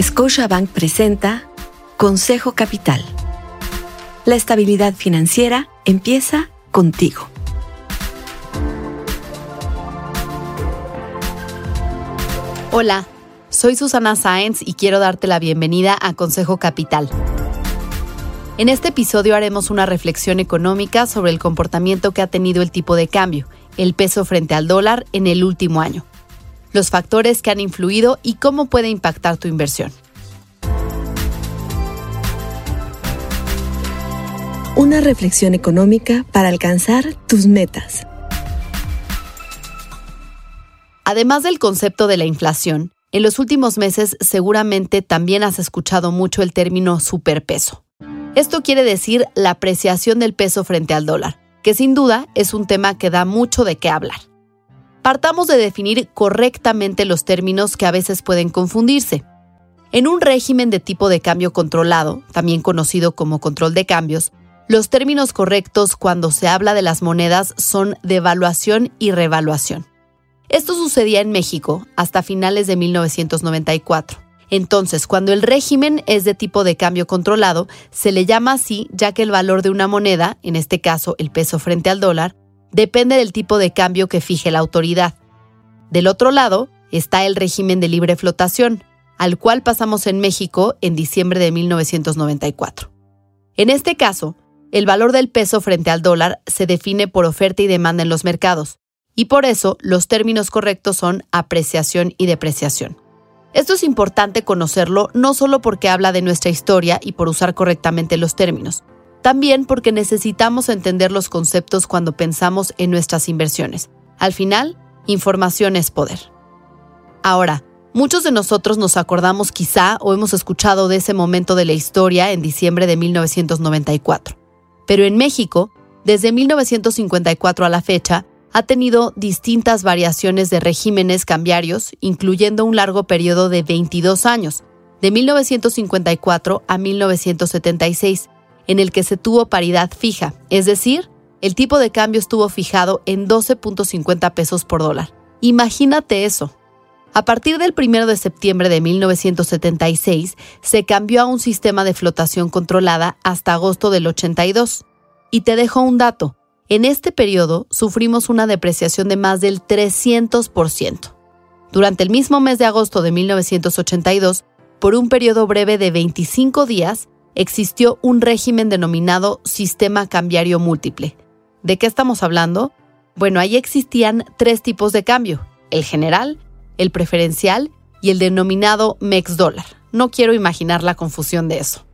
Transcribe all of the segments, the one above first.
Scotiabank presenta Consejo Capital. La estabilidad financiera empieza contigo. Hola, soy Susana Sáenz y quiero darte la bienvenida a Consejo Capital. En este episodio haremos una reflexión económica sobre el comportamiento que ha tenido el tipo de cambio, el peso frente al dólar en el último año, los factores que han influido y cómo puede impactar tu inversión. Una reflexión económica para alcanzar tus metas. Además del concepto de la inflación, en los últimos meses seguramente también has escuchado mucho el término superpeso. Esto quiere decir la apreciación del peso frente al dólar, que sin duda es un tema que da mucho de qué hablar. Partamos de definir correctamente los términos que a veces pueden confundirse. En un régimen de tipo de cambio controlado, también conocido como control de cambios, los términos correctos cuando se habla de las monedas son devaluación y revaluación. Esto sucedía en México hasta finales de 1994. Entonces, cuando el régimen es de tipo de cambio controlado, se le llama así ya que el valor de una moneda, en este caso el peso frente al dólar, depende del tipo de cambio que fije la autoridad. Del otro lado está el régimen de libre flotación, al cual pasamos en México en diciembre de 1994. En este caso, el valor del peso frente al dólar se define por oferta y demanda en los mercados, y por eso los términos correctos son apreciación y depreciación. Esto es importante conocerlo no solo porque habla de nuestra historia y por usar correctamente los términos, también porque necesitamos entender los conceptos cuando pensamos en nuestras inversiones. Al final, información es poder. Ahora, muchos de nosotros nos acordamos quizá o hemos escuchado de ese momento de la historia en diciembre de 1994. Pero en México, desde 1954 a la fecha, ha tenido distintas variaciones de regímenes cambiarios, incluyendo un largo periodo de 22 años, de 1954 a 1976, en el que se tuvo paridad fija, es decir, el tipo de cambio estuvo fijado en 12.50 pesos por dólar. Imagínate eso. A partir del 1 de septiembre de 1976 se cambió a un sistema de flotación controlada hasta agosto del 82. Y te dejo un dato. En este periodo sufrimos una depreciación de más del 300%. Durante el mismo mes de agosto de 1982, por un periodo breve de 25 días, existió un régimen denominado sistema cambiario múltiple. ¿De qué estamos hablando? Bueno, ahí existían tres tipos de cambio, el general, el preferencial y el denominado MEX dólar. No quiero imaginar la confusión de eso.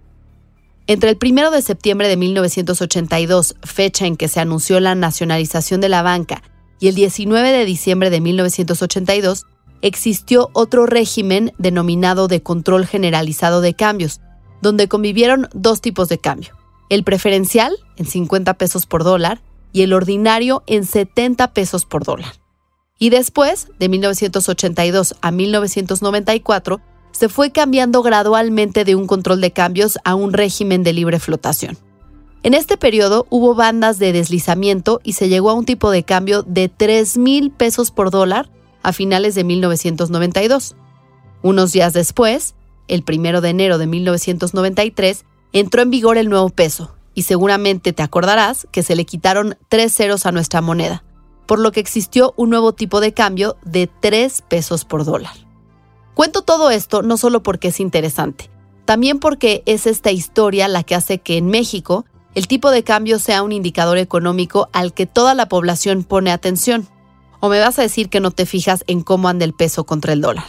Entre el 1 de septiembre de 1982, fecha en que se anunció la nacionalización de la banca, y el 19 de diciembre de 1982, existió otro régimen denominado de control generalizado de cambios, donde convivieron dos tipos de cambio, el preferencial en 50 pesos por dólar y el ordinario en 70 pesos por dólar. Y después, de 1982 a 1994, se fue cambiando gradualmente de un control de cambios a un régimen de libre flotación. En este periodo hubo bandas de deslizamiento y se llegó a un tipo de cambio de 3 mil pesos por dólar a finales de 1992. Unos días después, el 1 de enero de 1993, entró en vigor el nuevo peso y seguramente te acordarás que se le quitaron tres ceros a nuestra moneda, por lo que existió un nuevo tipo de cambio de 3 pesos por dólar. Cuento todo esto no solo porque es interesante, también porque es esta historia la que hace que en México el tipo de cambio sea un indicador económico al que toda la población pone atención. ¿O me vas a decir que no te fijas en cómo anda el peso contra el dólar?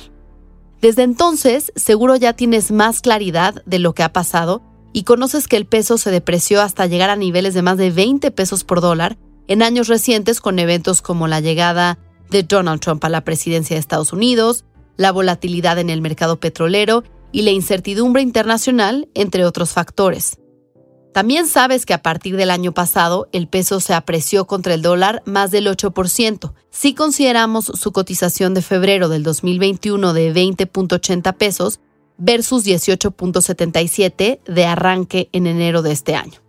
Desde entonces, seguro ya tienes más claridad de lo que ha pasado y conoces que el peso se depreció hasta llegar a niveles de más de 20 pesos por dólar en años recientes con eventos como la llegada de Donald Trump a la presidencia de Estados Unidos, la volatilidad en el mercado petrolero y la incertidumbre internacional, entre otros factores. También sabes que a partir del año pasado el peso se apreció contra el dólar más del 8%, si consideramos su cotización de febrero del 2021 de 20.80 pesos versus 18.77 de arranque en enero de este año.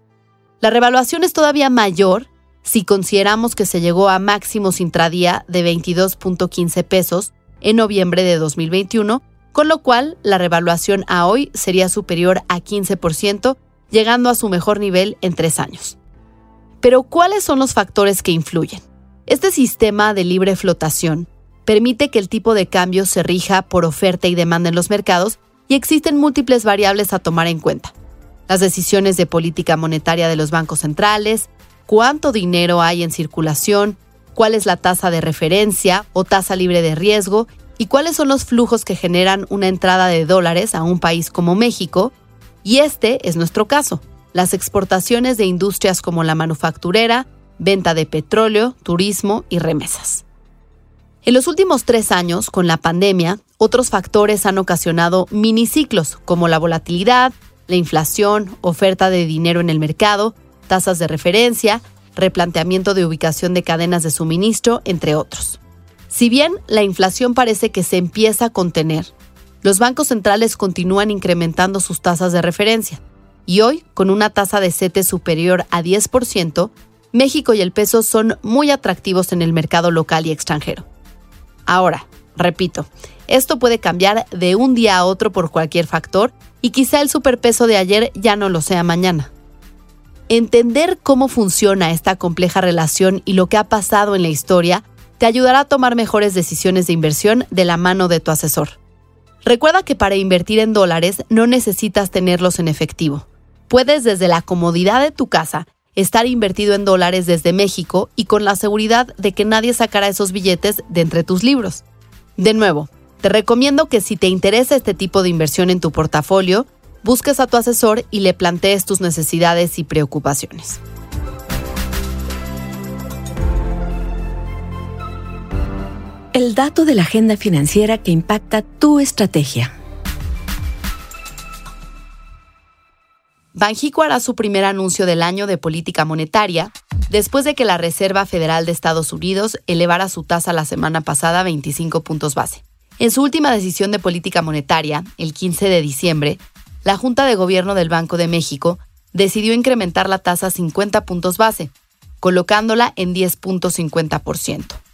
La revaluación es todavía mayor si consideramos que se llegó a máximos intradía de 22.15 pesos en noviembre de 2021, con lo cual la revaluación a hoy sería superior a 15%, llegando a su mejor nivel en tres años. Pero ¿cuáles son los factores que influyen? Este sistema de libre flotación permite que el tipo de cambio se rija por oferta y demanda en los mercados y existen múltiples variables a tomar en cuenta. Las decisiones de política monetaria de los bancos centrales, cuánto dinero hay en circulación, cuál es la tasa de referencia o tasa libre de riesgo y cuáles son los flujos que generan una entrada de dólares a un país como México. Y este es nuestro caso, las exportaciones de industrias como la manufacturera, venta de petróleo, turismo y remesas. En los últimos tres años, con la pandemia, otros factores han ocasionado miniciclos como la volatilidad, la inflación, oferta de dinero en el mercado, tasas de referencia, replanteamiento de ubicación de cadenas de suministro, entre otros. Si bien la inflación parece que se empieza a contener, los bancos centrales continúan incrementando sus tasas de referencia. Y hoy, con una tasa de CETE superior a 10%, México y el peso son muy atractivos en el mercado local y extranjero. Ahora, repito, esto puede cambiar de un día a otro por cualquier factor y quizá el superpeso de ayer ya no lo sea mañana. Entender cómo funciona esta compleja relación y lo que ha pasado en la historia te ayudará a tomar mejores decisiones de inversión de la mano de tu asesor. Recuerda que para invertir en dólares no necesitas tenerlos en efectivo. Puedes desde la comodidad de tu casa estar invertido en dólares desde México y con la seguridad de que nadie sacará esos billetes de entre tus libros. De nuevo, te recomiendo que si te interesa este tipo de inversión en tu portafolio, busques a tu asesor y le plantees tus necesidades y preocupaciones. El dato de la agenda financiera que impacta tu estrategia. Banjico hará su primer anuncio del año de política monetaria después de que la Reserva Federal de Estados Unidos elevara su tasa la semana pasada a 25 puntos base. En su última decisión de política monetaria, el 15 de diciembre, la Junta de Gobierno del Banco de México decidió incrementar la tasa a 50 puntos base, colocándola en 10.50%.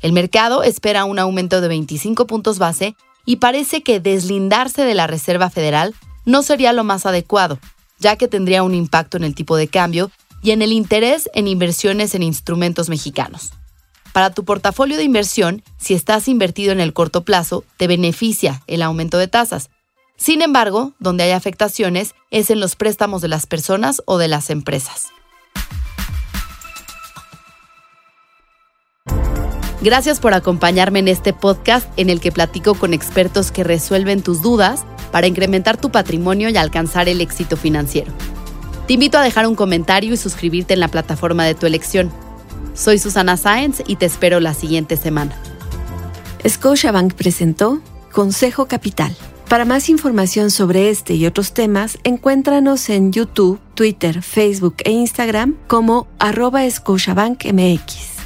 El mercado espera un aumento de 25 puntos base y parece que deslindarse de la Reserva Federal no sería lo más adecuado, ya que tendría un impacto en el tipo de cambio y en el interés en inversiones en instrumentos mexicanos. Para tu portafolio de inversión, si estás invertido en el corto plazo, te beneficia el aumento de tasas, sin embargo, donde hay afectaciones es en los préstamos de las personas o de las empresas. Gracias por acompañarme en este podcast en el que platico con expertos que resuelven tus dudas para incrementar tu patrimonio y alcanzar el éxito financiero. Te invito a dejar un comentario y suscribirte en la plataforma de tu elección. Soy Susana Sáenz y te espero la siguiente semana. Scotiabank presentó Consejo Capital. Para más información sobre este y otros temas, encuéntranos en YouTube, Twitter, Facebook e Instagram como arroba MX.